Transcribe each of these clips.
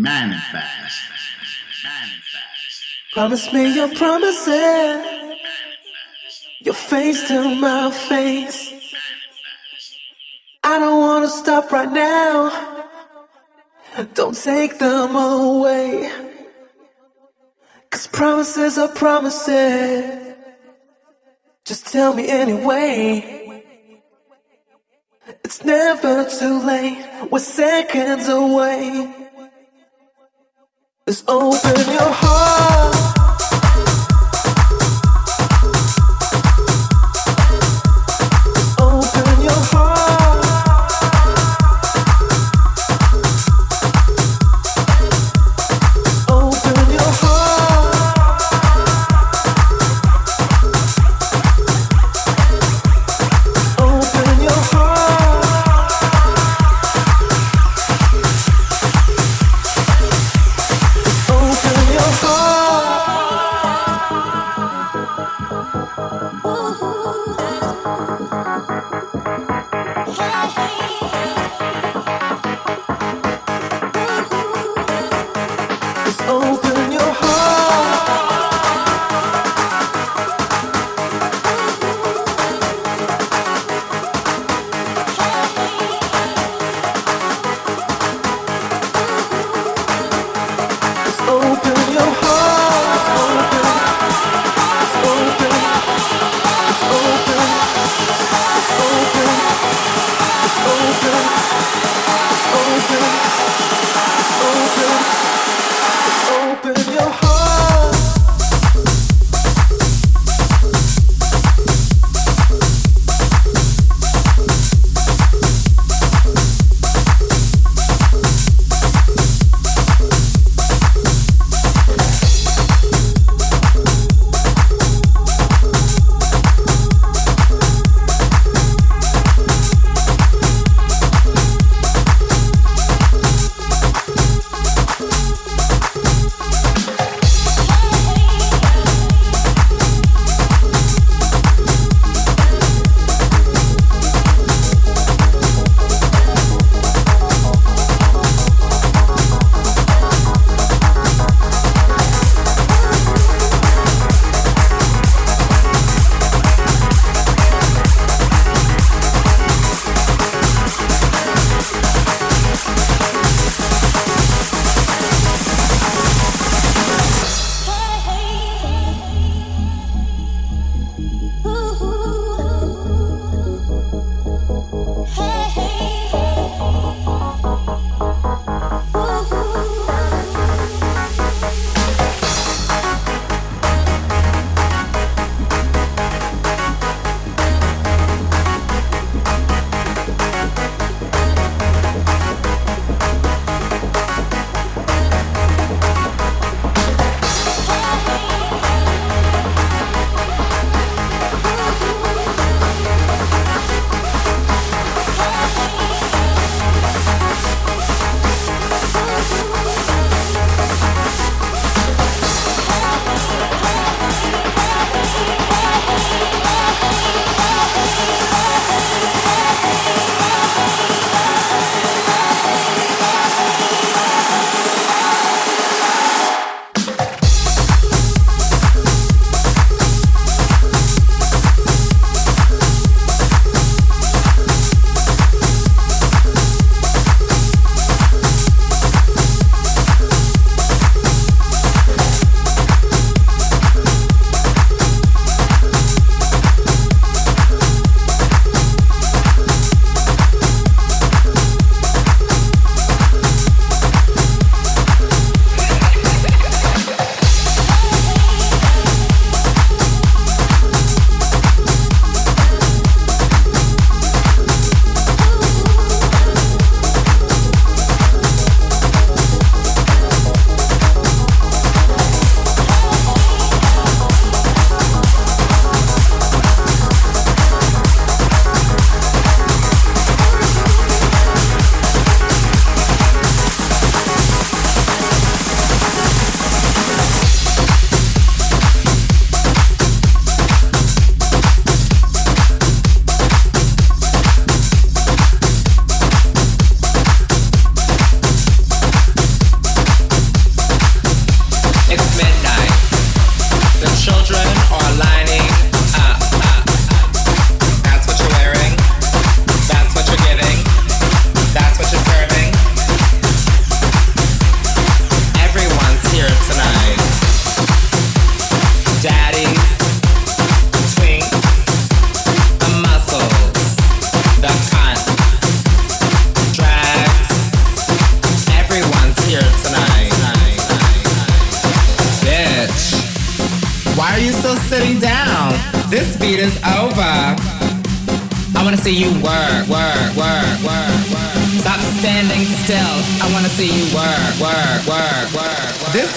Manifest. Promise me your promises. Your face to my face. I don't wanna stop right now. Don't take them away. Cause promises are promises. Just tell me anyway. It's never too late. We're seconds away. Just open your heart.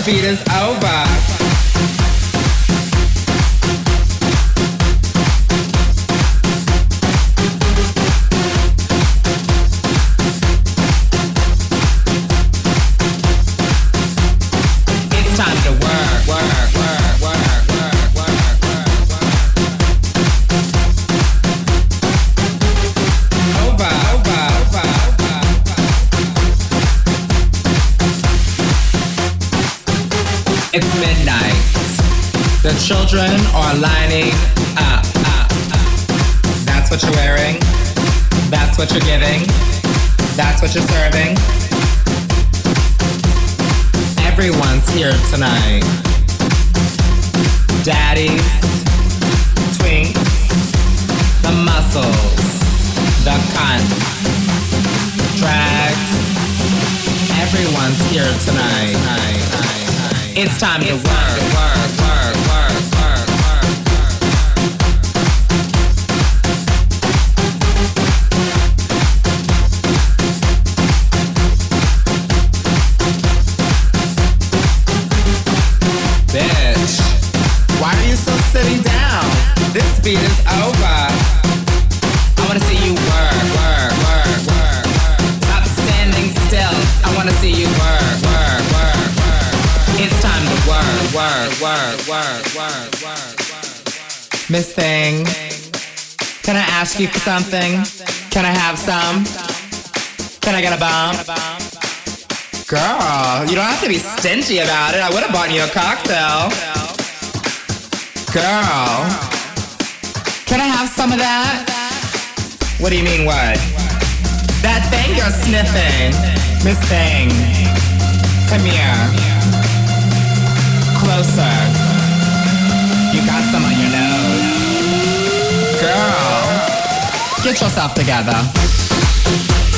feeling's over. time to something? Can I have some? Can I get a bomb? Girl, you don't have to be stingy about it. I would have bought you a cocktail. Girl, can I have some of that? What do you mean, what? That thing you're sniffing. Miss Thing. Come here. Put yourself together.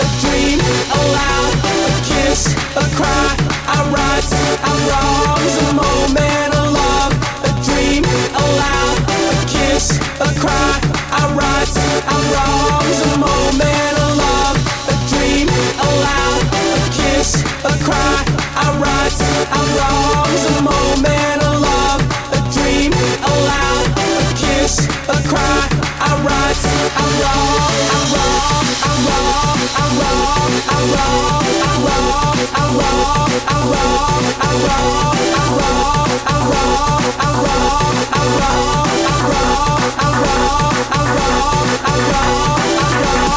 a dream. I'm wrong. It's a moment of love, a dream, a laugh, a kiss, a cry. I right a moment of love, a dream, a laugh, a kiss, a cry. I right a moment of love, a dream, a laugh wish, a cry, I right, I'm wrong, I'm wrong, I'm wrong, I'm wrong, I'm wrong, I'm wrong, I'm wrong, I'm wrong, I'm wrong, I'm wrong, I'm wrong, I'm wrong, I'm wrong, I'm wrong, I'm wrong, I'm wrong, I'm wrong, I'm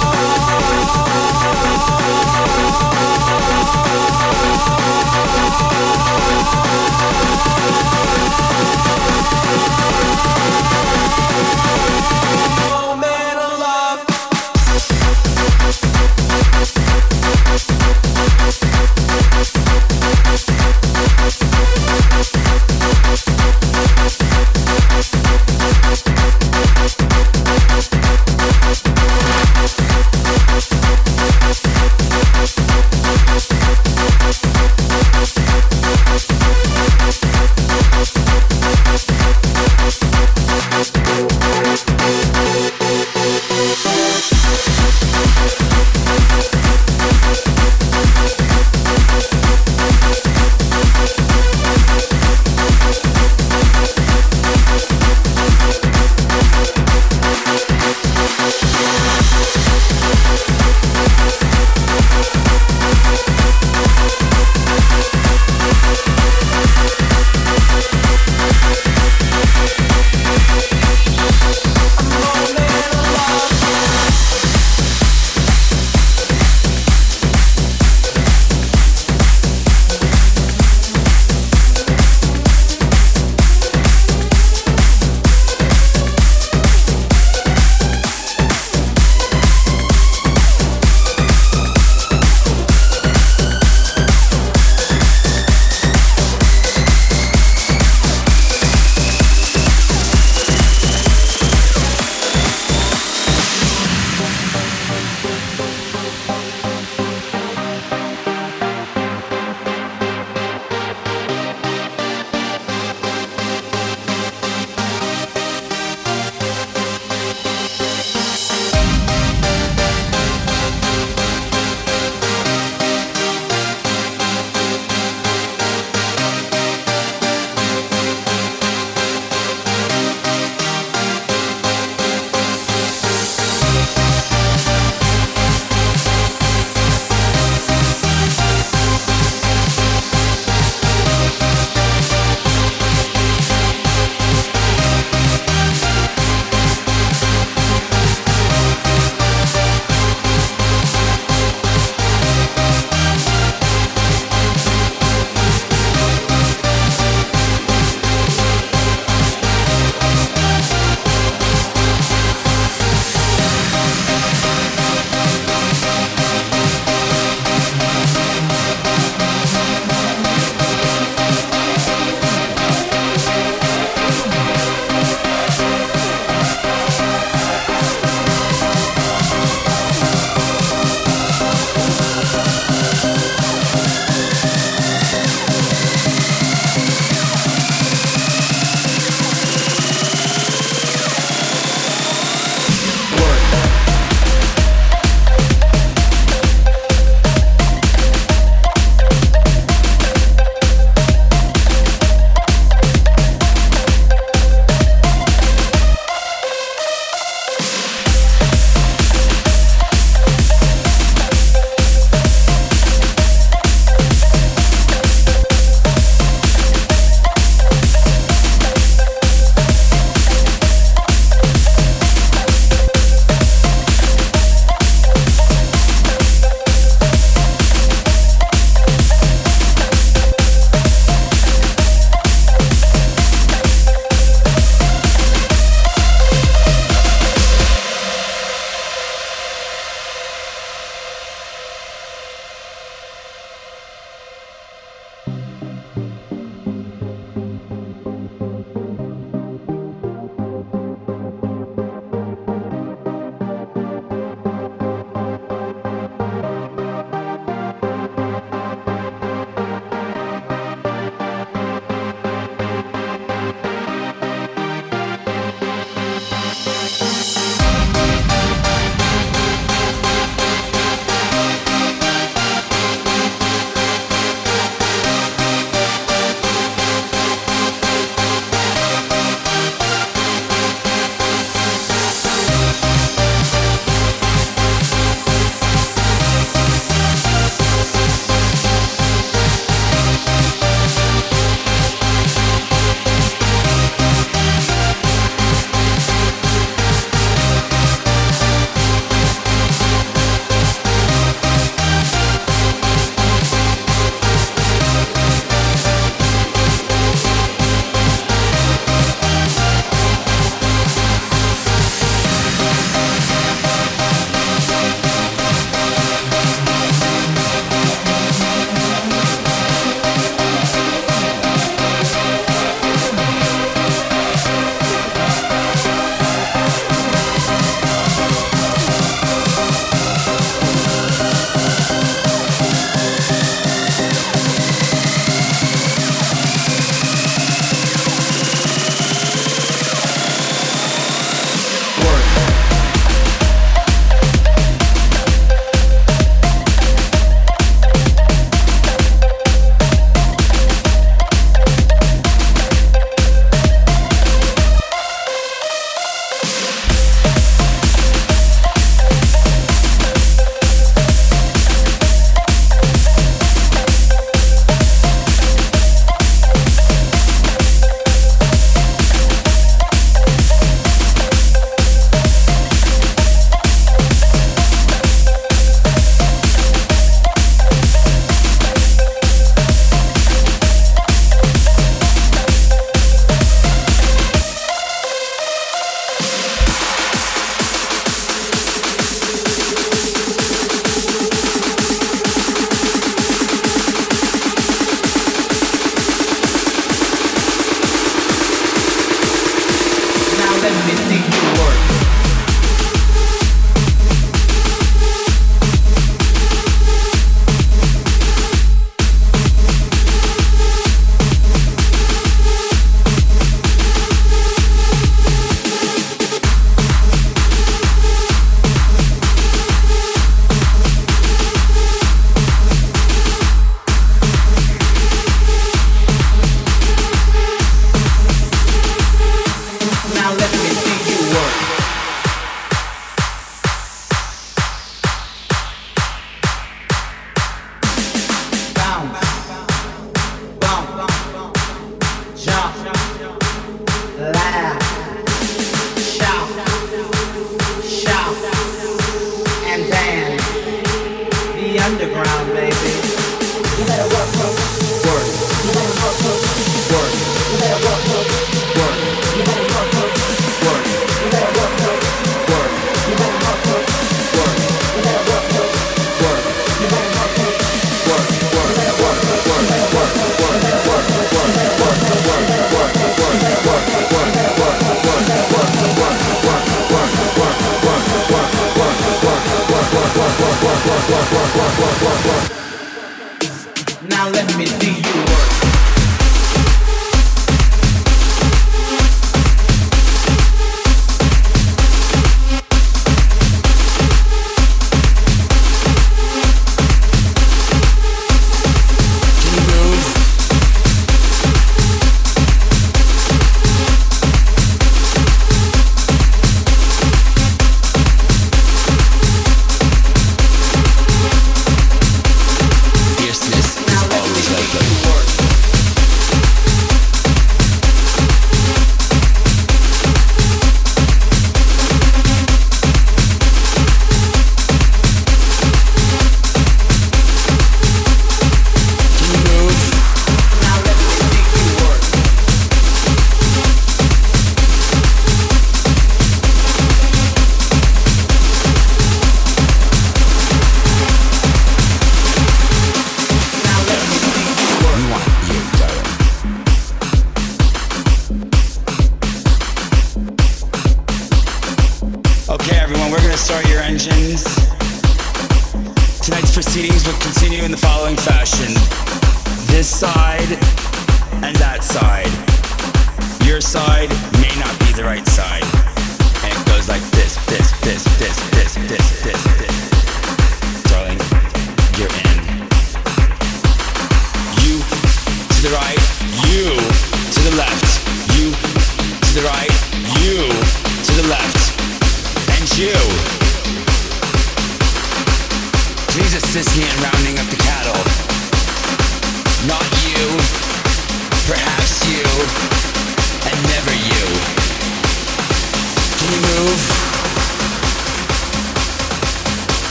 wrong.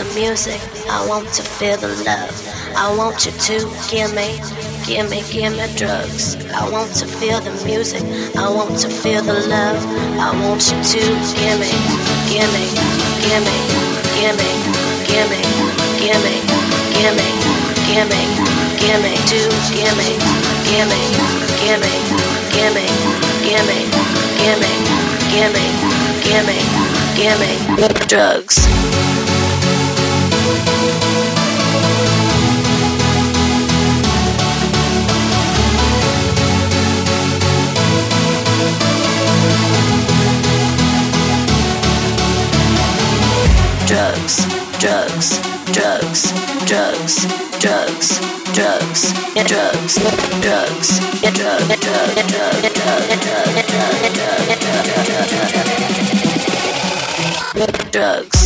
The music, I want to feel the love. I want you to give me, give me, give me drugs. I want to feel the music, I want to feel the love. I want you to give me, give me, give me, give me, give me, give me, give me, give me, give me, to give me, give me, give me, give me, give me, give me, give me, give me, give me drugs. Drugs, drugs, drugs, drugs, drugs, drugs, yeah, drugs, drugs, yeah,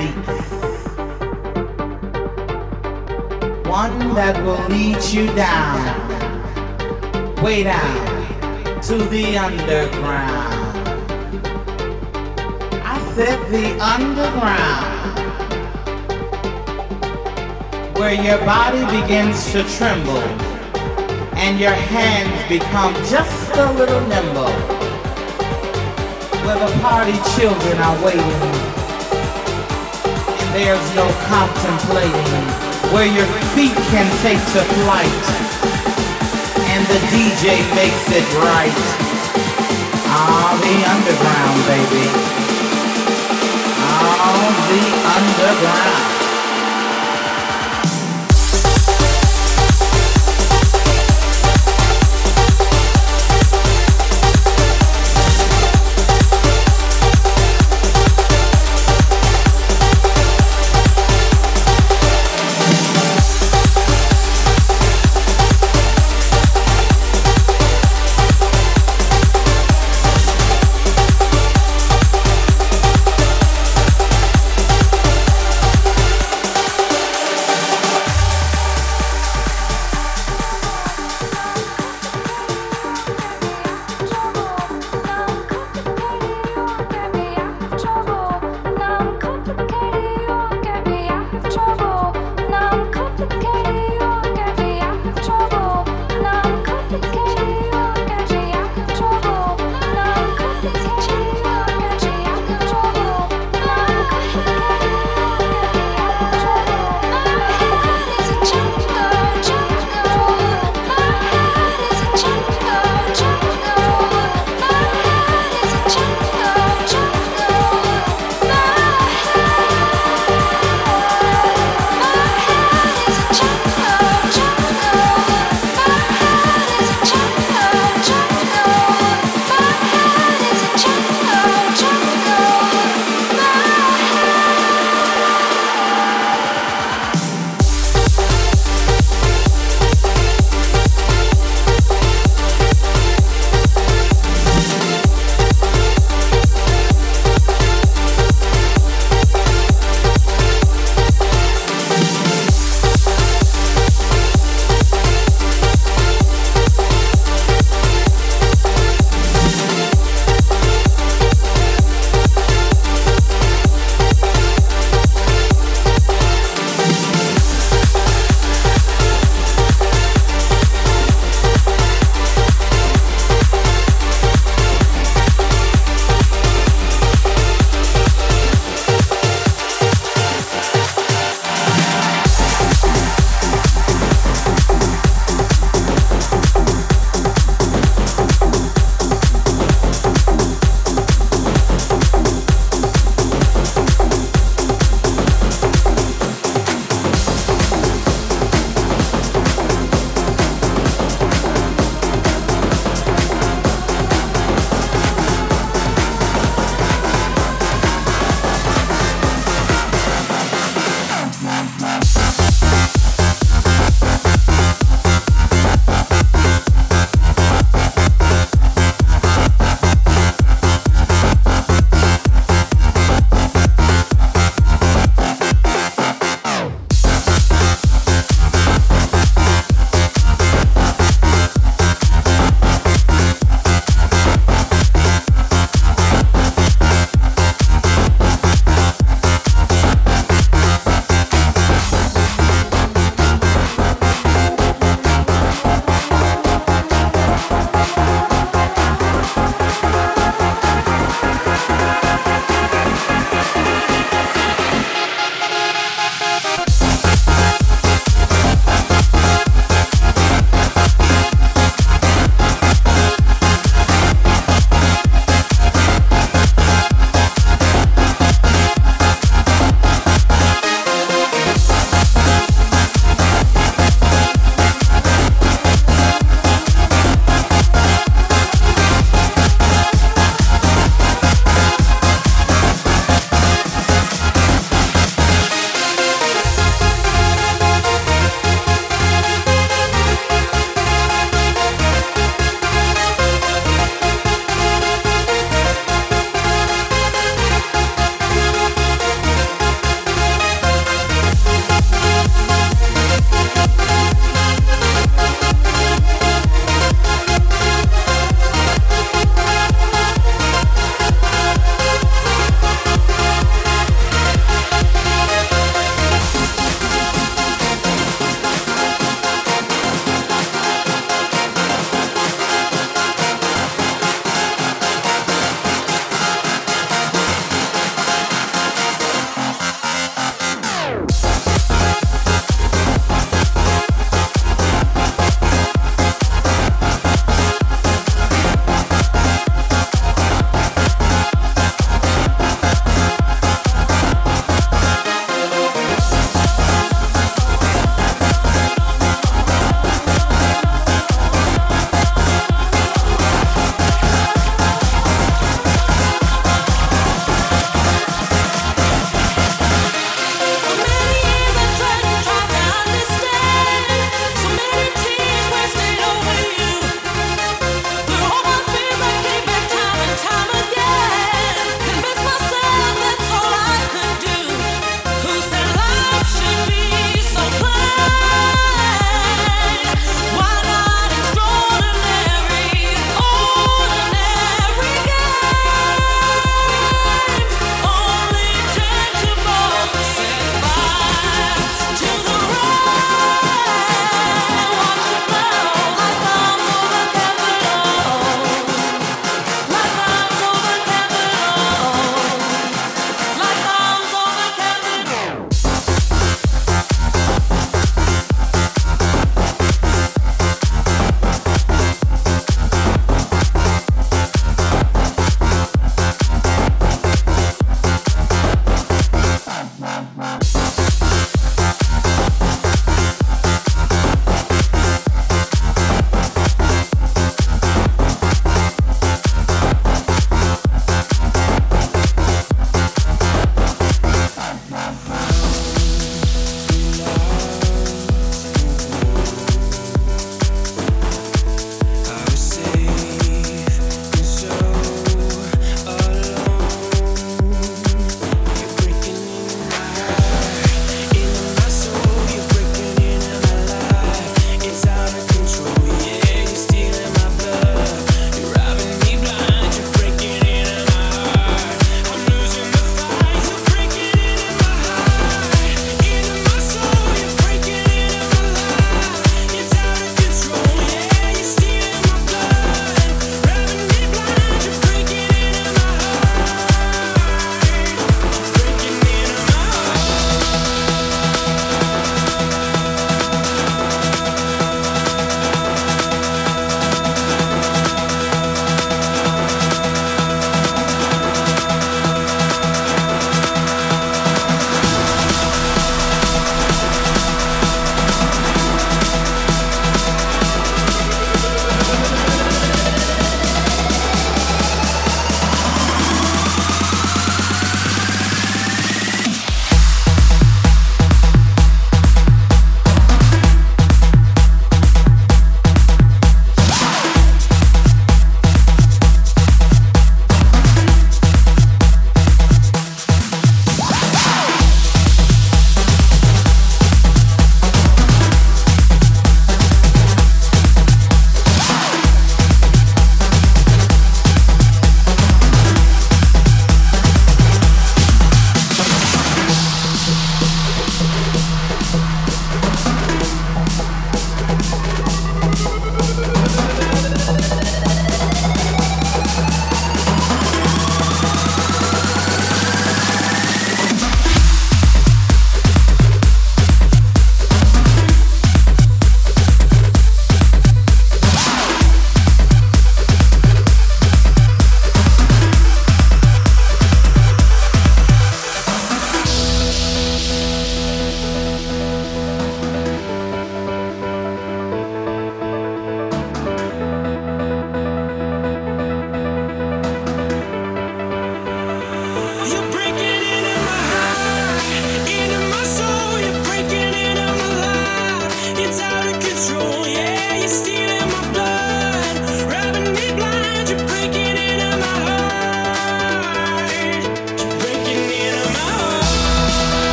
beats. One that will lead you down, way down to the underground. I said the underground where your body begins to tremble and your hands become just a little nimble. Where the party children are waiting there's no contemplating. Where your feet can take to flight and the DJ makes it right. Ah, the underground, baby. Ah, the underground.